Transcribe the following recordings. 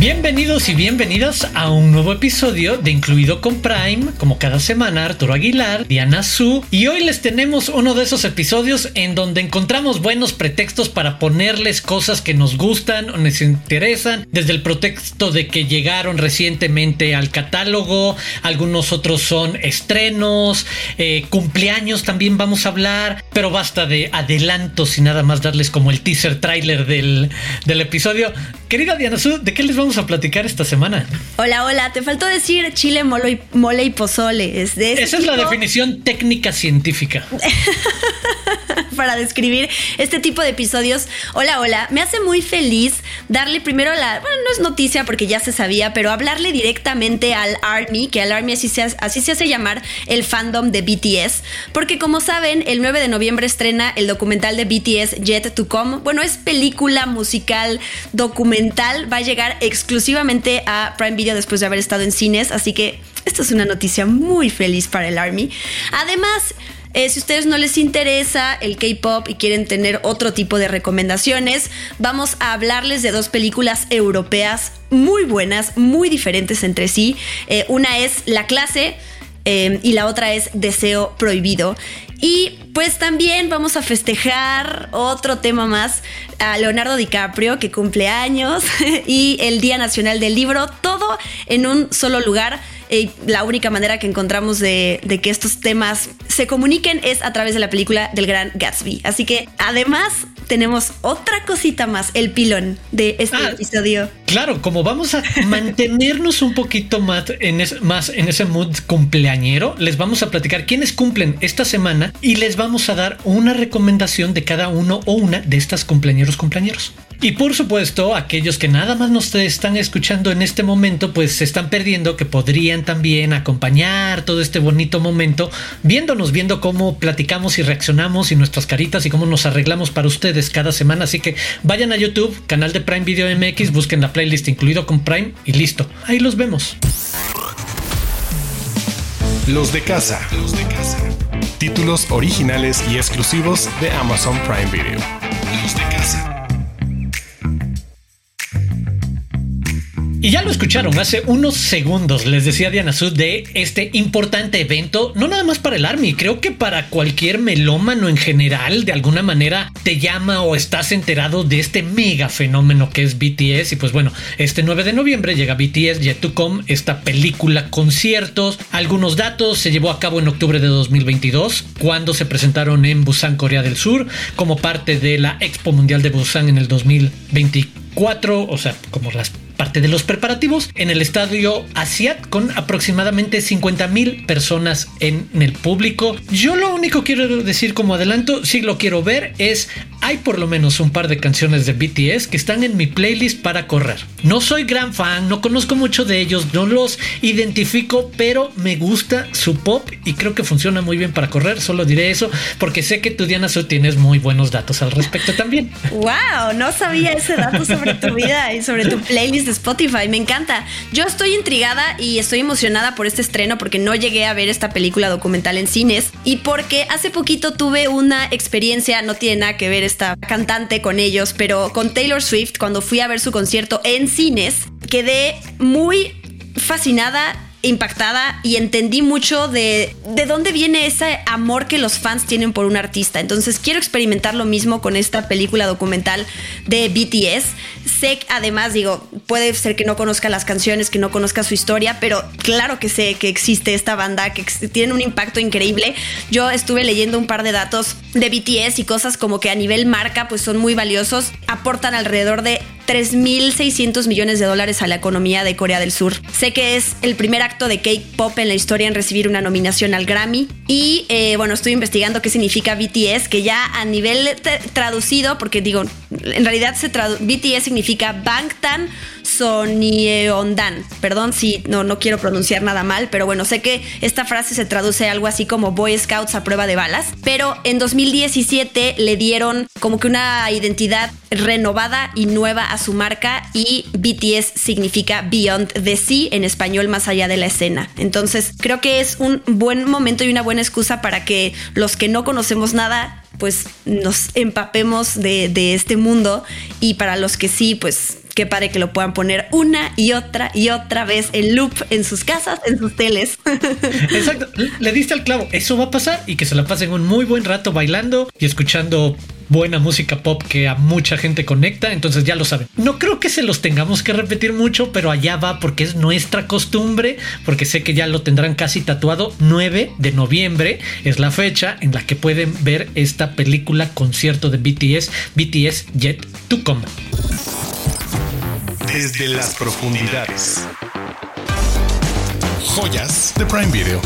Bienvenidos y bienvenidas a un nuevo episodio de Incluido con Prime, como cada semana Arturo Aguilar, Diana Su, y hoy les tenemos uno de esos episodios en donde encontramos buenos pretextos para ponerles cosas que nos gustan o nos interesan, desde el pretexto de que llegaron recientemente al catálogo, algunos otros son estrenos, eh, cumpleaños también vamos a hablar, pero basta de adelantos y nada más darles como el teaser trailer del, del episodio. Querida Diana Su, ¿de qué les vamos a platicar esta semana? Hola, hola, te faltó decir chile, mole y, mole y pozole. Es de Esa es la definición técnica científica. Para describir este tipo de episodios. Hola, hola, me hace muy feliz darle primero la, bueno, no es noticia porque ya se sabía, pero hablarle directamente al ARMY, que al ARMY así se, así se hace llamar el fandom de BTS, porque como saben, el 9 de noviembre estrena el documental de BTS Jet to Come. Bueno, es película musical documental, va a llegar exclusivamente a Prime Video después de haber estado en cines, así que esto es una noticia muy feliz para el Army. Además, eh, si ustedes no les interesa el K-pop y quieren tener otro tipo de recomendaciones, vamos a hablarles de dos películas europeas muy buenas, muy diferentes entre sí. Eh, una es La clase. Eh, y la otra es Deseo Prohibido. Y pues también vamos a festejar otro tema más a Leonardo DiCaprio que cumple años y el Día Nacional del Libro, todo en un solo lugar. Y la única manera que encontramos de, de, que estos temas se comuniquen es a través de la película del gran Gatsby. Así que además tenemos otra cosita más, el pilón de este ah, episodio. Claro, como vamos a mantenernos un poquito más en, es, más en ese mood cumpleañero, les vamos a platicar quiénes cumplen esta semana y les vamos a dar una recomendación de cada uno o una de estas cumpleañeros cumpleañeros. Y por supuesto, aquellos que nada más nos están escuchando en este momento, pues se están perdiendo que podrían también acompañar todo este bonito momento viéndonos, viendo cómo platicamos y reaccionamos y nuestras caritas y cómo nos arreglamos para ustedes cada semana. Así que vayan a YouTube, canal de Prime Video MX, busquen la playlist incluido con Prime y listo. Ahí los vemos. Los de casa. Los de casa. Títulos originales y exclusivos de Amazon Prime Video. Y ya lo escucharon hace unos segundos, les decía Diana Sud de este importante evento, no nada más para el Army, creo que para cualquier melómano en general, de alguna manera te llama o estás enterado de este mega fenómeno que es BTS. Y pues bueno, este 9 de noviembre llega BTS Yet to Come, esta película conciertos. Algunos datos se llevó a cabo en octubre de 2022, cuando se presentaron en Busan, Corea del Sur, como parte de la Expo Mundial de Busan en el 2024, o sea, como las parte de los preparativos en el estadio Asiat con aproximadamente 50 mil personas en el público. Yo lo único quiero decir como adelanto, si lo quiero ver, es hay por lo menos un par de canciones de BTS que están en mi playlist para correr. No soy gran fan, no conozco mucho de ellos, no los identifico, pero me gusta su pop y creo que funciona muy bien para correr. Solo diré eso porque sé que tú, Diana, Su tienes muy buenos datos al respecto también. ¡Wow! No sabía ese dato sobre tu vida y sobre tu playlist Spotify. Me encanta. Yo estoy intrigada y estoy emocionada por este estreno porque no llegué a ver esta película documental en cines y porque hace poquito tuve una experiencia, no tiene nada que ver esta cantante con ellos, pero con Taylor Swift cuando fui a ver su concierto en cines, quedé muy fascinada impactada y entendí mucho de, de dónde viene ese amor que los fans tienen por un artista. Entonces quiero experimentar lo mismo con esta película documental de BTS. Sé, además, digo, puede ser que no conozca las canciones, que no conozca su historia, pero claro que sé que existe esta banda, que tiene un impacto increíble. Yo estuve leyendo un par de datos de BTS y cosas como que a nivel marca pues son muy valiosos, aportan alrededor de 3.600 millones de dólares a la economía de Corea del Sur. Sé que es el primer acto de K-pop en la historia en recibir una nominación al Grammy. Y eh, bueno, estoy investigando qué significa BTS, que ya a nivel traducido, porque digo, en realidad se BTS significa Bangtan Sonyeondan. Perdón si no, no quiero pronunciar nada mal, pero bueno, sé que esta frase se traduce algo así como Boy Scouts a prueba de balas. Pero en 2017 le dieron como que una identidad renovada y nueva a su marca y BTS significa Beyond the Sea en español más allá de la escena. Entonces creo que es un buen momento y una buena excusa para que los que no conocemos nada pues nos empapemos de, de este mundo y para los que sí pues qué padre que lo puedan poner una y otra y otra vez en loop en sus casas, en sus teles. Exacto, le diste al clavo, eso va a pasar y que se la pasen un muy buen rato bailando y escuchando buena música pop que a mucha gente conecta, entonces ya lo saben. No creo que se los tengamos que repetir mucho, pero allá va porque es nuestra costumbre, porque sé que ya lo tendrán casi tatuado. 9 de noviembre es la fecha en la que pueden ver esta película concierto de BTS, BTS Yet to Come desde las profundidades. Joyas de Prime Video.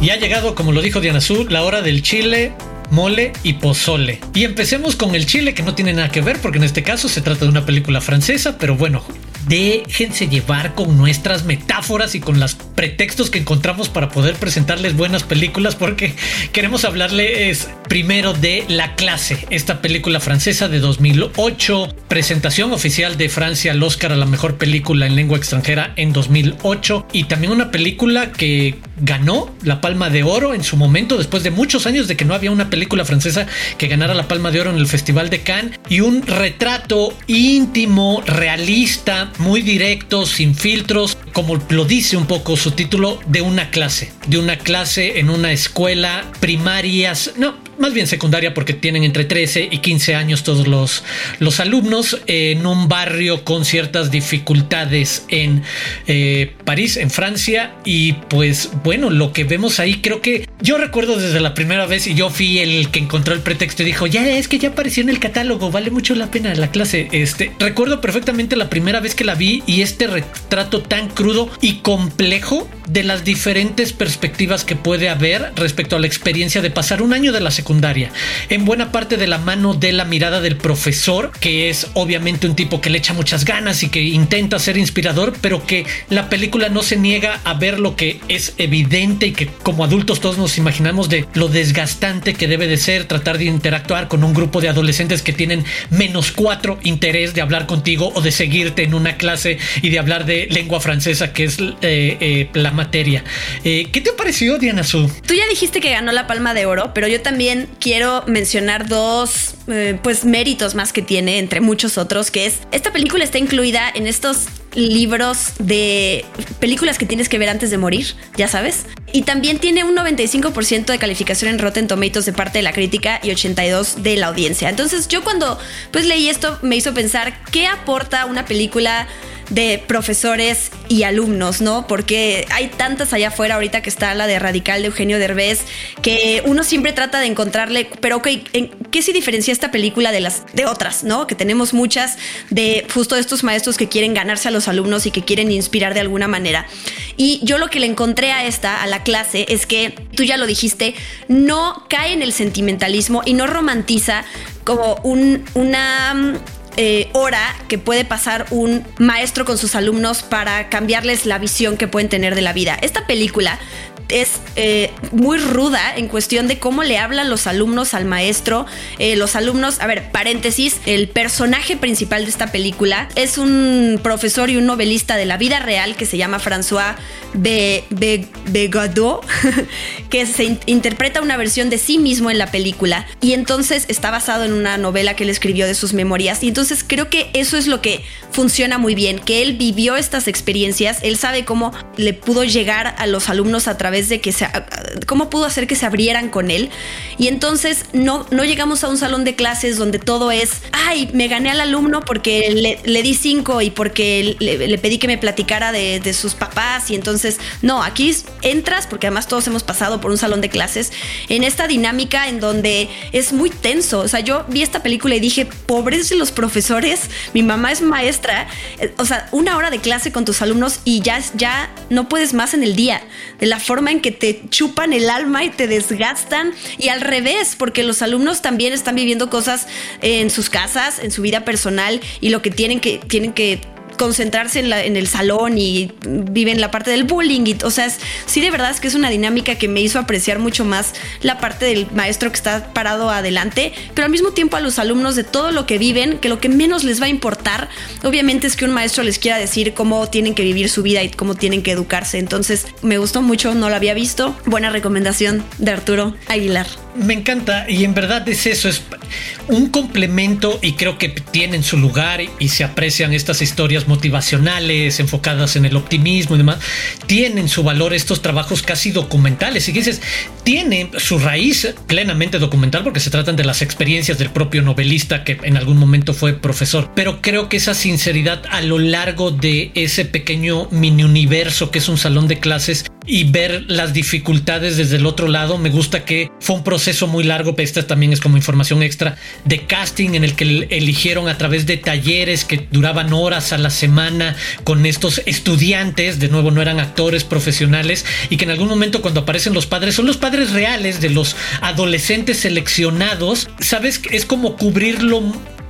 Y ha llegado, como lo dijo Diana Azul, la hora del chile, mole y pozole. Y empecemos con el chile, que no tiene nada que ver, porque en este caso se trata de una película francesa, pero bueno, déjense llevar con nuestras metáforas y con los pretextos que encontramos para poder presentarles buenas películas porque queremos hablarles primero de La clase, esta película francesa de 2008, presentación oficial de Francia al Oscar a la mejor película en lengua extranjera en 2008 y también una película que ganó la Palma de Oro en su momento después de muchos años de que no había una película francesa que ganara la Palma de Oro en el Festival de Cannes y un retrato íntimo, realista, muy directo, sin filtros, como lo dice un poco su título, de una clase, de una clase en una escuela primarias, no, más bien secundaria porque tienen entre 13 y 15 años todos los, los alumnos en un barrio con ciertas dificultades en eh, París, en Francia. Y pues bueno, lo que vemos ahí creo que yo recuerdo desde la primera vez y yo fui el que encontró el pretexto y dijo, ya es que ya apareció en el catálogo, vale mucho la pena la clase. Este, recuerdo perfectamente la primera vez que la vi y este retrato tan crudo y complejo de las diferentes perspectivas que puede haber respecto a la experiencia de pasar un año de la secundaria. En buena parte de la mano de la mirada del profesor, que es obviamente un tipo que le echa muchas ganas y que intenta ser inspirador, pero que la película no se niega a ver lo que es evidente y que como adultos todos nos imaginamos de lo desgastante que debe de ser tratar de interactuar con un grupo de adolescentes que tienen menos cuatro interés de hablar contigo o de seguirte en una clase y de hablar de lengua francesa, que es eh, eh, la materia. Eh, ¿Qué te pareció, Diana Su? Tú ya dijiste que ganó la Palma de Oro, pero yo también quiero mencionar dos pues méritos más que tiene, entre muchos otros, que es esta película está incluida en estos libros de películas que tienes que ver antes de morir, ya sabes. Y también tiene un 95% de calificación en Rotten Tomatoes de parte de la crítica y 82 de la audiencia. Entonces yo cuando pues leí esto me hizo pensar qué aporta una película de profesores y alumnos, ¿no? Porque hay tantas allá afuera, ahorita que está la de Radical de Eugenio Derbez, que uno siempre trata de encontrarle, pero ok, ¿en ¿qué se diferencia esta película de las de otras, ¿no? Que tenemos muchas de justo estos maestros que quieren ganarse a los alumnos y que quieren inspirar de alguna manera. Y yo lo que le encontré a esta, a la clase, es que tú ya lo dijiste, no cae en el sentimentalismo y no romantiza como un, una eh, hora que puede pasar un maestro con sus alumnos para cambiarles la visión que pueden tener de la vida. Esta película es eh, muy ruda en cuestión de cómo le hablan los alumnos al maestro. Eh, los alumnos, a ver, paréntesis, el personaje principal de esta película es un profesor y un novelista de la vida real que se llama François Begadot, que se interpreta una versión de sí mismo en la película y entonces está basado en una novela que él escribió de sus memorias y entonces creo que eso es lo que funciona muy bien, que él vivió estas experiencias, él sabe cómo le pudo llegar a los alumnos a través de que se, cómo pudo hacer que se abrieran con él. Y entonces no, no llegamos a un salón de clases donde todo es, ay, me gané al alumno porque le, di cinco y porque le, pedí que me platicara de, de, sus papás. Y entonces, no, aquí entras, porque además todos hemos pasado por un salón de clases, en esta dinámica en donde es muy tenso. O sea, yo vi esta película y dije, pobres de los profesores, mi mamá es maestra. O sea, una hora de clase con tus alumnos y ya, ya no puedes más en el día. De la forma en que te chupan el alma y te desgastan y al revés, porque los alumnos también están viviendo cosas en sus casas, en su vida personal y lo que tienen que, tienen que concentrarse en, la, en el salón y viven la parte del bullying. Y, o sea, sí de verdad es que es una dinámica que me hizo apreciar mucho más la parte del maestro que está parado adelante, pero al mismo tiempo a los alumnos de todo lo que viven, que lo que menos les va a importar, obviamente es que un maestro les quiera decir cómo tienen que vivir su vida y cómo tienen que educarse. Entonces me gustó mucho, no lo había visto. Buena recomendación de Arturo Aguilar. Me encanta y en verdad es eso, es un complemento y creo que tienen su lugar y se aprecian estas historias motivacionales enfocadas en el optimismo y demás. Tienen su valor estos trabajos casi documentales y dices, tiene su raíz plenamente documental porque se tratan de las experiencias del propio novelista que en algún momento fue profesor, pero creo que esa sinceridad a lo largo de ese pequeño mini universo que es un salón de clases y ver las dificultades desde el otro lado. Me gusta que fue un proceso muy largo, pero esta también es como información extra de casting en el que eligieron a través de talleres que duraban horas a la semana con estos estudiantes, de nuevo no eran actores profesionales, y que en algún momento cuando aparecen los padres son los padres reales de los adolescentes seleccionados. Sabes, es como cubrirlo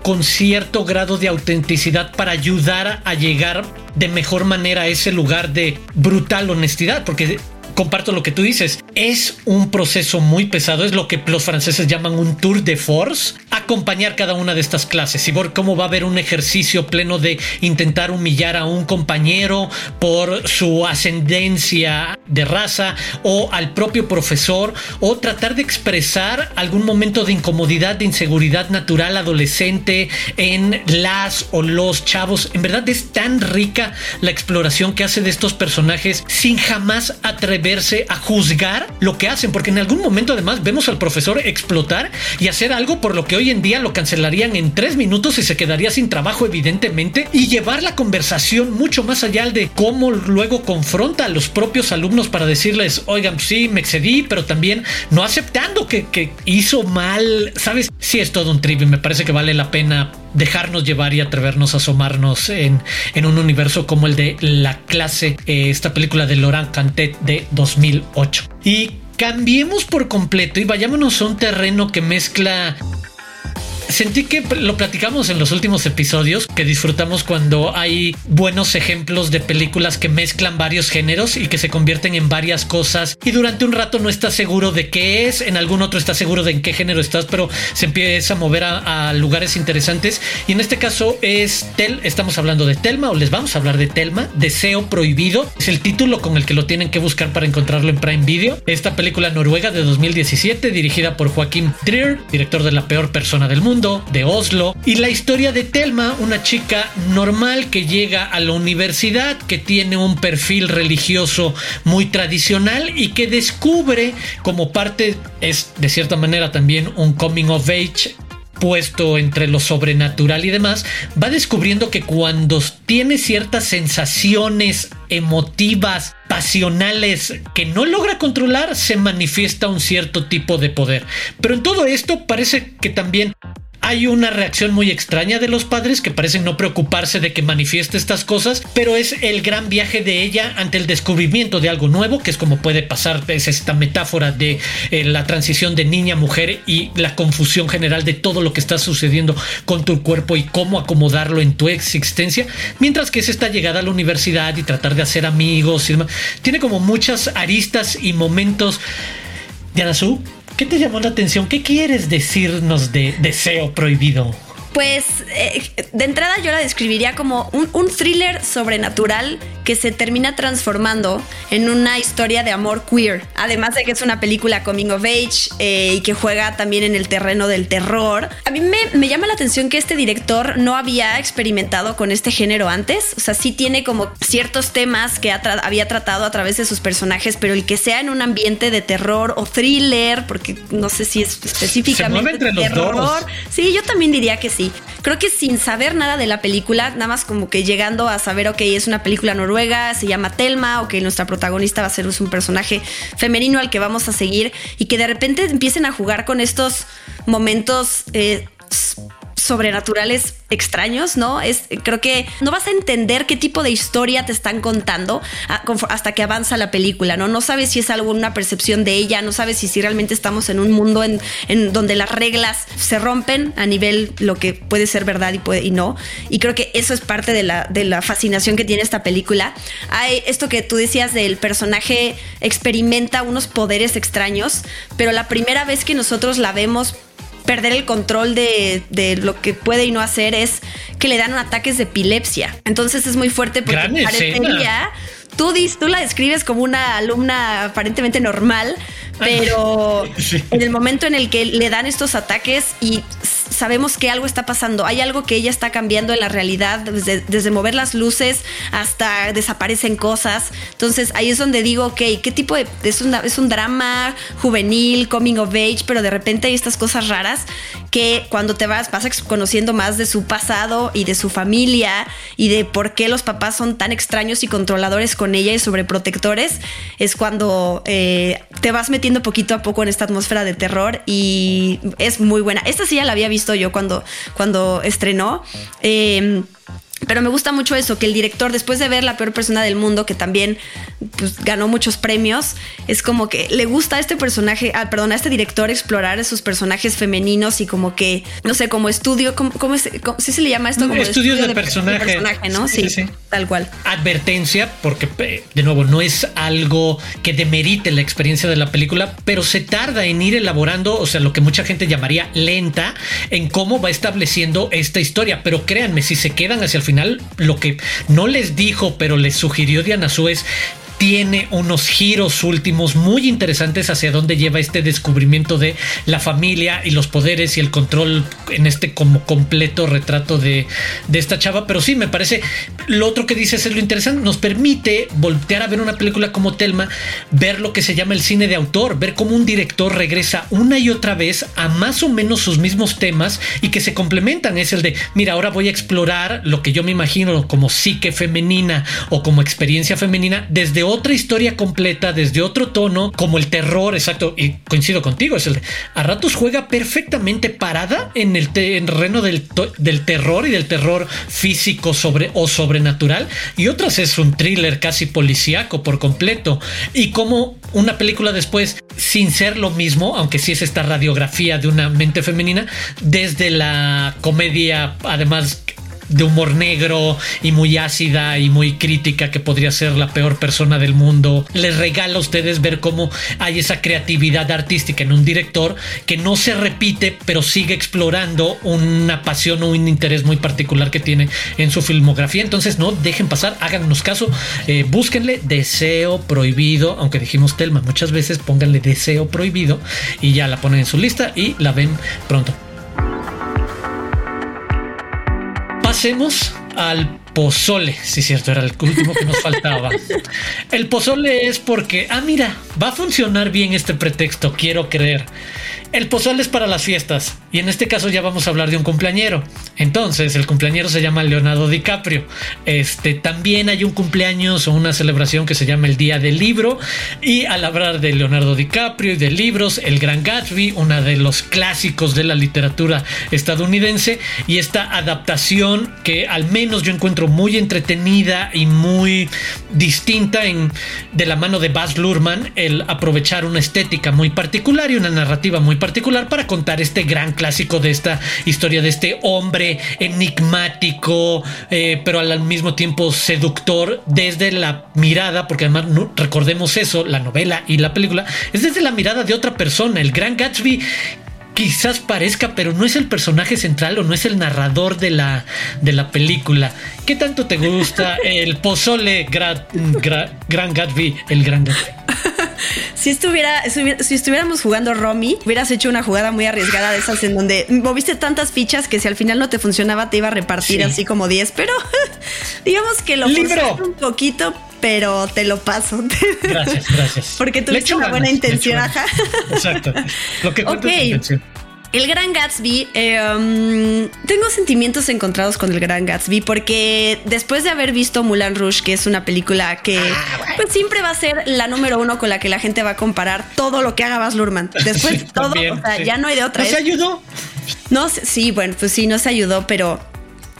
con cierto grado de autenticidad para ayudar a llegar de mejor manera a ese lugar de brutal honestidad, porque comparto lo que tú dices. Es un proceso muy pesado, es lo que los franceses llaman un tour de force, acompañar cada una de estas clases y ver cómo va a haber un ejercicio pleno de intentar humillar a un compañero por su ascendencia de raza o al propio profesor o tratar de expresar algún momento de incomodidad, de inseguridad natural adolescente en las o los chavos. En verdad es tan rica la exploración que hace de estos personajes sin jamás atrever verse a juzgar lo que hacen, porque en algún momento además vemos al profesor explotar y hacer algo por lo que hoy en día lo cancelarían en tres minutos y se quedaría sin trabajo evidentemente y llevar la conversación mucho más allá de cómo luego confronta a los propios alumnos para decirles, oigan, sí, me excedí, pero también no aceptando que, hizo mal, ¿sabes? Sí es todo un trip y me parece que vale la pena dejarnos llevar y atrevernos a asomarnos en, en un universo como el de La clase, eh, esta película de Laurent Cantet de 2008. Y cambiemos por completo y vayámonos a un terreno que mezcla Sentí que lo platicamos en los últimos episodios, que disfrutamos cuando hay buenos ejemplos de películas que mezclan varios géneros y que se convierten en varias cosas y durante un rato no estás seguro de qué es, en algún otro estás seguro de en qué género estás, pero se empieza a mover a, lugares interesantes y en este caso es Tel, estamos hablando de Telma o les vamos a hablar de Telma, Deseo Prohibido, es el título con el que lo tienen que buscar para encontrarlo en Prime Video, esta película noruega de 2017 dirigida por Joaquín Trier, director de La peor persona del mundo, de Oslo, y la historia de Telma, una chica normal que llega a la universidad, que tiene un perfil religioso muy tradicional y que descubre como parte, es de cierta manera también un coming of age puesto entre lo sobrenatural y demás, va descubriendo que cuando tiene ciertas sensaciones emotivas, pasionales que no logra controlar, se manifiesta un cierto tipo de poder. Pero en todo esto parece que también hay una reacción muy extraña de los padres que parecen no preocuparse de que manifieste estas cosas, pero es el gran viaje de ella ante el descubrimiento de algo nuevo, que es como puede pasar, es esta metáfora de eh, la transición de niña a mujer y la confusión general de todo lo que está sucediendo con tu cuerpo y cómo acomodarlo en tu existencia, mientras que es esta llegada a la universidad y tratar de hacer amigos y demás. Tiene como muchas aristas y momentos. Su, ¿Qué te llamó la atención? ¿Qué quieres decirnos de Deseo Prohibido? Pues eh, de entrada yo la describiría como un, thriller sobrenatural que se termina transformando en una historia de amor queer. Además de que es una película coming of age eh, y que juega también en el terreno del terror. A mí me, llama la atención que este director no había experimentado con este género antes. O sea, sí tiene como ciertos temas que había tratado a través de sus personajes, pero el que sea en un ambiente de terror o thriller, porque no sé si es específicamente entre terror. Sí, yo también diría que sí. Creo que sin saber nada de la película, nada más como que llegando a saber, ok, es una película noruega, se llama Telma, o que nuestra protagonista va a ser un personaje femenino al que vamos a seguir y que de repente empiecen a jugar con estos momentos... Eh, sobrenaturales extraños, ¿no? Es, creo que no vas a entender qué tipo de historia te están contando hasta que avanza la película, ¿no? No sabes si es algo una percepción de ella, no sabes si, si realmente estamos en un mundo en, en, donde las reglas se rompen a nivel lo que puede ser verdad y, puede, y no. Y creo que eso es parte de la, de la fascinación que tiene esta película. Hay esto que tú decías del personaje experimenta unos poderes extraños, pero la primera vez que nosotros la vemos perder el control de, lo que puede y no hacer es que le dan ataques de epilepsia. Entonces es muy fuerte porque parecería, tú, tú la describes como una alumna aparentemente normal, pero en el momento en el que le dan estos ataques y sabemos que algo está pasando, hay algo que ella está cambiando en la realidad, desde, mover las luces hasta desaparecen cosas. Entonces ahí es donde digo, ok, ¿qué tipo de... Es, es un drama juvenil, coming of age, pero de repente hay estas cosas raras que cuando te vas vas conociendo más de su pasado y de su familia y de por qué los papás son tan extraños y controladores con ella y sobreprotectores, es cuando eh, te vas metiendo poquito a poco en esta atmósfera de terror y es muy buena. Esta sí ya la había visto yo cuando, cuando estrenó. Eh, pero me gusta mucho eso, que el director, después de ver La peor persona del mundo, que también pues, ganó muchos premios, es como que le gusta a este personaje, ah, perdón, a este director explorar esos personajes femeninos y como que, no sé, como estudio, ¿cómo, cómo, ¿sí se le llama esto? Como estudio, de, personaje. ¿no? Sí, tal cual. Advertencia, porque de nuevo, no es algo que demerite la experiencia de la película, pero se tarda en ir elaborando, o sea, lo que mucha gente llamaría lenta, en cómo va estableciendo esta historia. Pero créanme, si se quedan hacia el final lo que no les dijo, pero les sugirió Diana Su es tiene unos giros últimos muy interesantes hacia dónde lleva este descubrimiento de la familia y los poderes y el control en este como completo retrato de, de esta chava. Pero sí, me parece lo otro que dices es lo interesante. Nos permite voltear a ver una película como Telma, ver lo que se llama el cine de autor, ver cómo un director regresa una y otra vez a más o menos sus mismos temas y que se complementan. Es el de, mira, ahora voy a explorar lo que yo me imagino como psique femenina o como experiencia femenina desde otra historia completa, desde otro tono, como el terror, exacto, y coincido contigo, es el a ratos juega perfectamente parada en el terreno del, del terror y del terror físico sobre o sobrenatural, y otras es un thriller casi policíaco por completo, y como una película después, sin ser lo mismo, aunque sí es esta radiografía de una mente femenina, desde la comedia, además de humor negro y muy ácida y muy crítica que podría ser la peor persona del mundo. Les regala a ustedes ver cómo hay esa creatividad artística en un director que no se repite, pero sigue explorando una pasión o un interés muy particular que tiene en su filmografía. Entonces, no dejen pasar, háganos caso, eh, búsquenle Deseo Prohibido, aunque dijimos Telma muchas veces, pónganle Deseo Prohibido y ya la ponen en su lista y la ven pronto. Pasemos al pozole. Sí, cierto, era el último que nos faltaba. El pozole es porque, ah, mira, va a funcionar bien este pretexto, quiero creer. El pozole es para las fiestas y en este caso ya vamos a hablar de un cumpleañero. Entonces, el cumpleañero se llama Leonardo DiCaprio. Este también hay un cumpleaños o una celebración que se llama el Día del Libro y al hablar de Leonardo DiCaprio y de libros, El Gran Gatsby, uno de los clásicos de la literatura estadounidense y esta adaptación que al menos yo encuentro muy entretenida y muy distinta en de la mano de Baz Luhrmann el aprovechar una estética muy particular y una narrativa muy particular para contar este gran clásico de esta historia de este hombre enigmático, eh, pero al mismo tiempo seductor desde la mirada, porque además recordemos eso, la novela y la película, es desde la mirada de otra persona. El gran Gatsby quizás parezca, pero no es el personaje central o no es el narrador de la, de la película. ¿Qué tanto te gusta el pozole Gran Gatsby, el Gran Gatsby? si estuviera, si estuviéramos jugando Romy, hubieras hecho una jugada muy arriesgada de esas en donde moviste tantas fichas que si al final no te funcionaba te iba a repartir así como 10, pero digamos que lo ¡Libro! un poquito, pero te lo paso. Gracias, gracias. Porque tuviste una buena intención, ajá. Exacto. Lo que cuenta es intención. El Gran Gatsby, em, tengo sentimientos encontrados con el Gran Gatsby porque después de haber visto Mulan Rouge, que es una película que ah, pues siempre va a ser la número uno con la que la gente va a comparar todo lo que haga Baz Luhrmann. Después todo, o sea, ya no hay de otra. ¿No se ayudó? No, sí, bueno, pues sí, no se ayudó, pero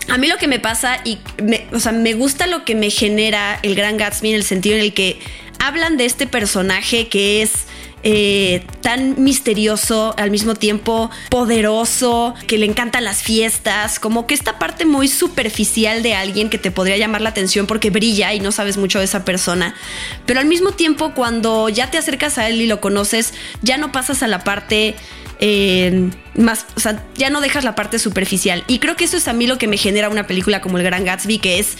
a mí lo que me pasa y, me, o sea, me gusta lo que me genera el Gran Gatsby en el sentido en el que hablan de este personaje que es eh, tan misterioso, al mismo tiempo poderoso, que le encantan las fiestas, como que esta parte muy superficial de alguien que te podría llamar la atención porque brilla y no sabes mucho de esa persona. Pero al mismo tiempo, cuando ya te acercas a él y lo conoces, ya no pasas a la parte eh, más, o sea, ya no dejas la parte superficial. Y creo que eso es a mí lo que me genera una película como El Gran Gatsby, que es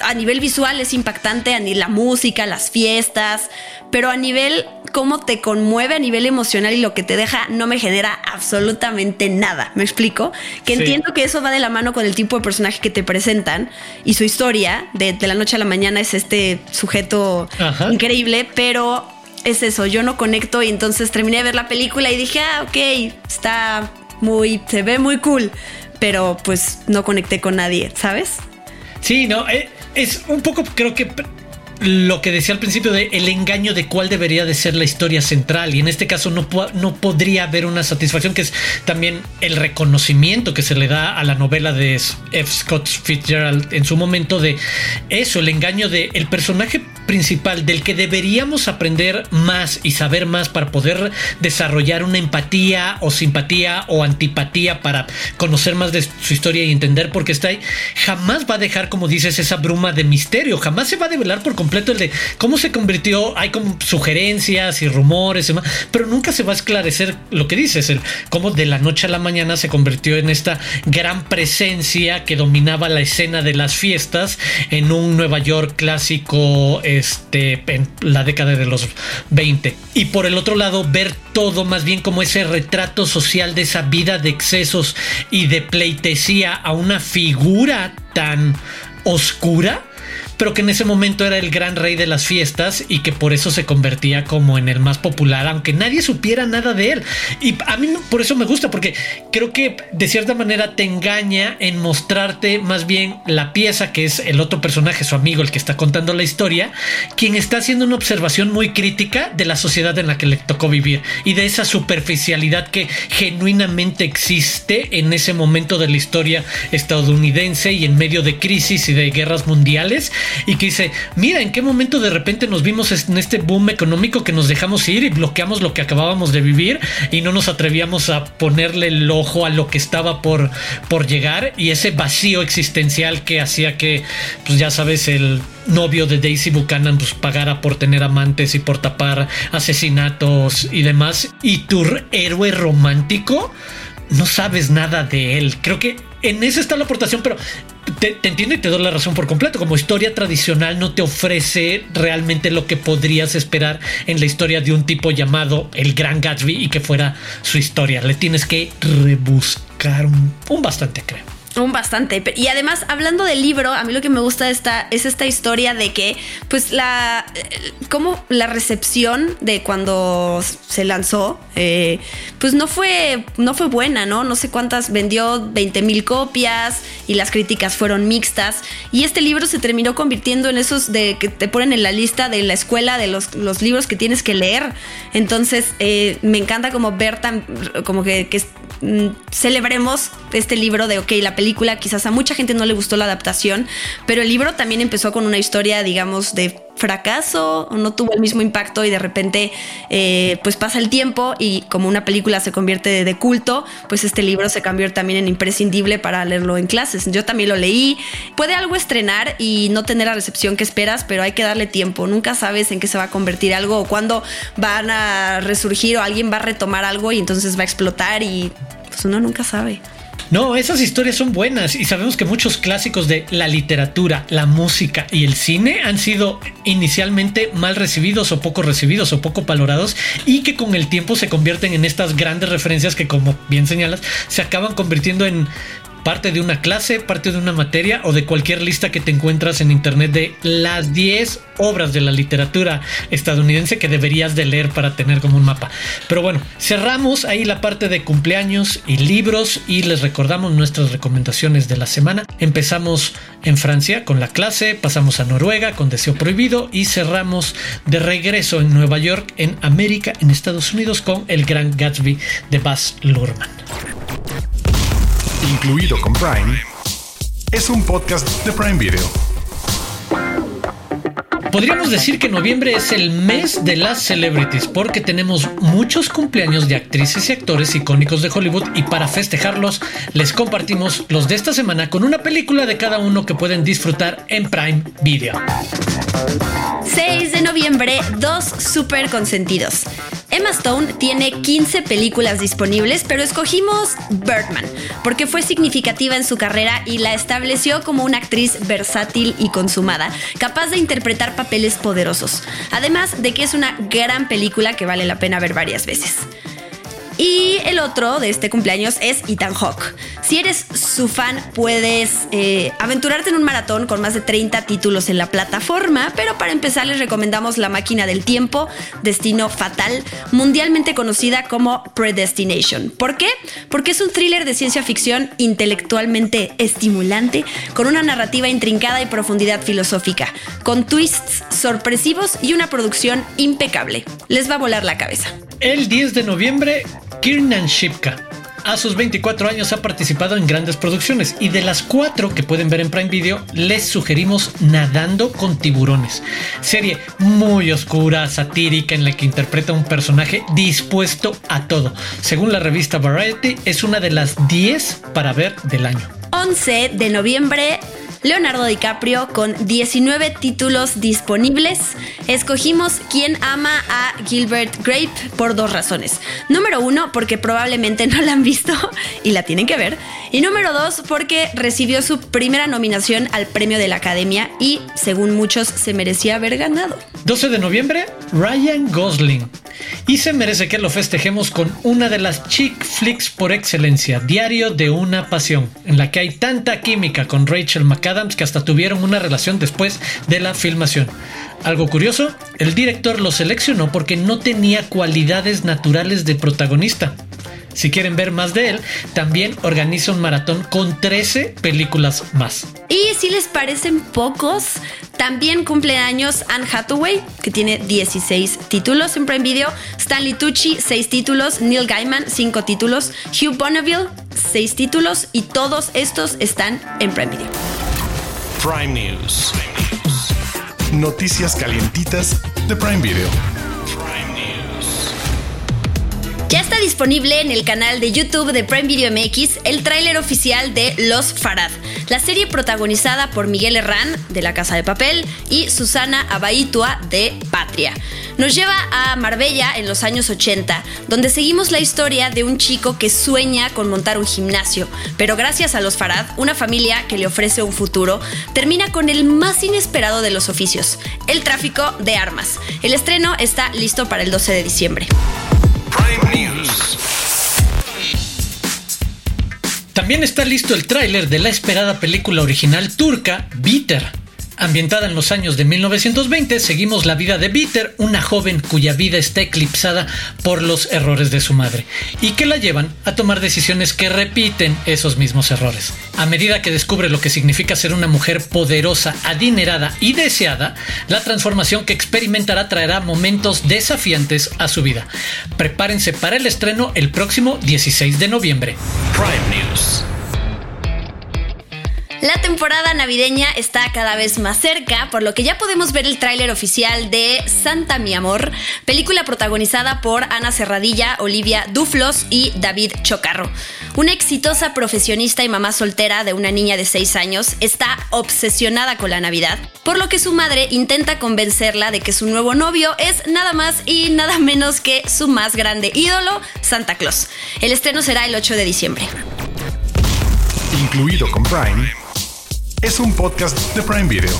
a nivel visual es impactante, a la música, las fiestas, pero a nivel cómo te conmueve a nivel emocional y lo que te deja no me genera absolutamente nada. ¿Me explico? Que entiendo que eso va de la mano con el tipo de personaje que te presentan y su historia de, la noche a la mañana es este sujeto increíble, pero es eso, yo no conecto y entonces terminé de ver la película y dije, ah, ok, está muy, se ve muy cool, pero pues no conecté con nadie, ¿sabes? Sí, no, eh, es un poco, creo que lo que decía al principio de el engaño de cuál debería de ser la historia central y en este caso no, no podría haber una satisfacción que es también el reconocimiento que se le da a la novela de F. Scott Fitzgerald en su momento de eso, el engaño de el personaje principal del que deberíamos aprender más y saber más para poder desarrollar una empatía o simpatía o antipatía para conocer más de su historia y entender por qué está ahí, jamás va a dejar como dices esa bruma de misterio, jamás se va a develar por el de cómo se convirtió, hay sugerencias y rumores, y pero nunca se va a esclarecer lo que dices, el cómo de la noche a la mañana se convirtió en esta gran presencia que dominaba la escena de las fiestas en un Nueva York clásico este, en la década de los 20. Y por el otro lado, ver todo más bien como ese retrato social de esa vida de excesos y de pleitesía a una figura tan oscura pero que en ese momento era el gran rey de las fiestas y que por eso se convertía como en el más popular, aunque nadie supiera nada de él. Y a mí por eso me gusta, porque creo que de cierta manera te engaña en mostrarte más bien la pieza que es el otro personaje, su amigo, el que está contando la historia, quien está haciendo una observación muy crítica de la sociedad en la que le tocó vivir y de esa superficialidad que genuinamente existe en ese momento de la historia estadounidense y en medio de crisis y de guerras mundiales y que dice, mira, en qué momento de repente nos vimos en este boom económico que nos dejamos ir y bloqueamos lo que acabábamos de vivir y no nos atrevíamos a ponerle el ojo a lo que estaba por, por llegar y ese vacío existencial que hacía que, pues ya sabes, el novio de Daisy Buchanan pues pagara por tener amantes y por tapar asesinatos y demás y tu héroe romántico no sabes nada de él. Creo que en eso está la aportación, pero te, entiendo y te doy la razón por completo. Como historia tradicional no te ofrece realmente lo que podrías esperar en la historia de un tipo llamado el Gran Gatsby y que fuera su historia. Le tienes que rebuscar un bastante, creo. Un bastante. Y además, hablando del libro, a mí lo que me gusta esta, es esta historia de que, pues, la. Eh, como la recepción de cuando se lanzó, eh, pues no fue, no fue buena, ¿no? No sé cuántas vendió 20 mil copias y las críticas fueron mixtas. Y este libro se terminó convirtiendo en esos de que te ponen en la lista de la escuela de los, los libros que tienes que leer. Entonces, eh, me encanta como ver tan. como que, que mm, celebremos este libro de, ok, la película quizás a mucha gente no le gustó la adaptación, pero el libro también empezó con una historia, digamos, de fracaso no tuvo el mismo impacto y de repente eh, pues pasa el tiempo y como una película se convierte de, culto, pues este libro se cambió también en imprescindible para leerlo en clases. Yo también lo leí. Puede algo estrenar y no tener la recepción que esperas, pero hay que darle tiempo. Nunca sabes en qué se va a convertir algo o cuándo van a resurgir o alguien va a retomar algo y entonces va a explotar y pues uno nunca sabe. No, esas historias son buenas y sabemos que muchos clásicos de la literatura, la música y el cine han sido inicialmente mal recibidos o poco recibidos o poco valorados y que con el tiempo se convierten en estas grandes referencias que como bien señalas se acaban convirtiendo en parte de una clase, parte de una materia o de cualquier lista que te encuentras en internet de las 10 obras de la literatura estadounidense que deberías de leer para tener como un mapa. Pero bueno, cerramos ahí la parte de cumpleaños y libros y les recordamos nuestras recomendaciones de la semana. Empezamos en Francia con la clase, pasamos a Noruega con Deseo Prohibido y cerramos de regreso en Nueva York, en América, en Estados Unidos con El Gran Gatsby de Baz Luhrmann. Incluido con Prime, es un podcast de Prime Video. Podríamos decir que noviembre es el mes de las celebrities porque tenemos muchos cumpleaños de actrices y actores icónicos de Hollywood y para festejarlos les compartimos los de esta semana con una película de cada uno que pueden disfrutar en Prime Video. 6 de noviembre, dos super consentidos. Emma Stone tiene 15 películas disponibles, pero escogimos Birdman porque fue significativa en su carrera y la estableció como una actriz versátil y consumada, capaz de interpretar papeles poderosos, además de que es una gran película que vale la pena ver varias veces. Y el otro de este cumpleaños es Ethan Hawke. Si eres su fan, puedes eh, aventurarte en un maratón con más de 30 títulos en la plataforma, pero para empezar les recomendamos La máquina del tiempo, Destino Fatal, mundialmente conocida como Predestination. ¿Por qué? Porque es un thriller de ciencia ficción intelectualmente estimulante, con una narrativa intrincada y profundidad filosófica, con twists sorpresivos y una producción impecable. Les va a volar la cabeza. El 10 de noviembre Kiernan Shipka. A sus 24 años ha participado en grandes producciones y de las cuatro que pueden ver en Prime Video les sugerimos Nadando con tiburones, serie muy oscura, satírica en la que interpreta un personaje dispuesto a todo. Según la revista Variety es una de las 10 para ver del año. 11 de noviembre Leonardo DiCaprio con 19 títulos disponibles. Escogimos Quién ama a Gilbert Grape por dos razones. Número uno, porque probablemente no la han visto y la tienen que ver. Y número dos, porque recibió su primera nominación al premio de la Academia y, según muchos, se merecía haber ganado. 12 de noviembre, Ryan Gosling. Y se merece que lo festejemos con una de las chick flicks por excelencia, Diario de una Pasión, en la que hay tanta química con Rachel McAdams que hasta tuvieron una relación después de la filmación. Algo curioso, el director lo seleccionó porque no tenía cualidades naturales de protagonista. Si quieren ver más de él, también organiza un maratón con 13 películas más. Y si les parecen pocos, también cumple años Anne Hathaway, que tiene 16 títulos en Prime Video, Stanley Tucci, 6 títulos, Neil Gaiman, 5 títulos, Hugh Bonneville, 6 títulos y todos estos están en Prime Video. Prime News. Noticias calientitas de Prime Video. Ya está disponible en el canal de YouTube de Prime Video MX el tráiler oficial de Los Farad, la serie protagonizada por Miguel Herrán de La Casa de Papel y Susana Abaitua de Patria. Nos lleva a Marbella en los años 80, donde seguimos la historia de un chico que sueña con montar un gimnasio, pero gracias a los Farad, una familia que le ofrece un futuro, termina con el más inesperado de los oficios, el tráfico de armas. El estreno está listo para el 12 de diciembre. También está listo el tráiler de la esperada película original turca Bitter. Ambientada en los años de 1920, seguimos la vida de Bitter, una joven cuya vida está eclipsada por los errores de su madre y que la llevan a tomar decisiones que repiten esos mismos errores. A medida que descubre lo que significa ser una mujer poderosa, adinerada y deseada, la transformación que experimentará traerá momentos desafiantes a su vida. Prepárense para el estreno el próximo 16 de noviembre. Prime News. La temporada navideña está cada vez más cerca, por lo que ya podemos ver el tráiler oficial de Santa Mi Amor, película protagonizada por Ana Serradilla, Olivia Duflos y David Chocarro. Una exitosa profesionista y mamá soltera de una niña de 6 años está obsesionada con la Navidad, por lo que su madre intenta convencerla de que su nuevo novio es nada más y nada menos que su más grande ídolo, Santa Claus. El estreno será el 8 de diciembre. Incluido con Prime, es un podcast de Prime Video.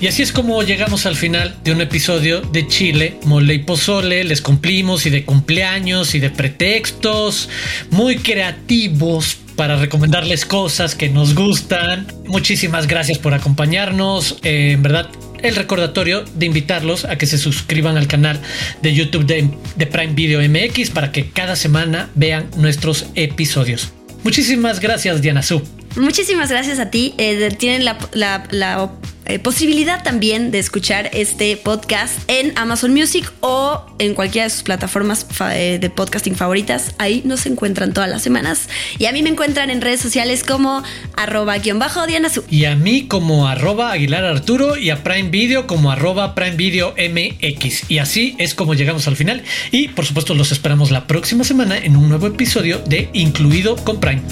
Y así es como llegamos al final de un episodio de Chile, Mole y Pozole. Les cumplimos y de cumpleaños y de pretextos muy creativos para recomendarles cosas que nos gustan. Muchísimas gracias por acompañarnos. Eh, en verdad, el recordatorio de invitarlos a que se suscriban al canal de YouTube de, de Prime Video MX para que cada semana vean nuestros episodios. Muchísimas gracias, Diana Su. Muchísimas gracias a ti. Eh, tienen la, la- la eh, posibilidad también de escuchar este podcast en Amazon Music o en cualquiera de sus plataformas eh, de podcasting favoritas. Ahí nos encuentran todas las semanas. Y a mí me encuentran en redes sociales como arroba guion bajo Diana Y a mí como arroba Aguilar Arturo y a Prime Video como arroba Prime Video MX. Y así es como llegamos al final. Y por supuesto los esperamos la próxima semana en un nuevo episodio de Incluido con Prime.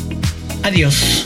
Adiós.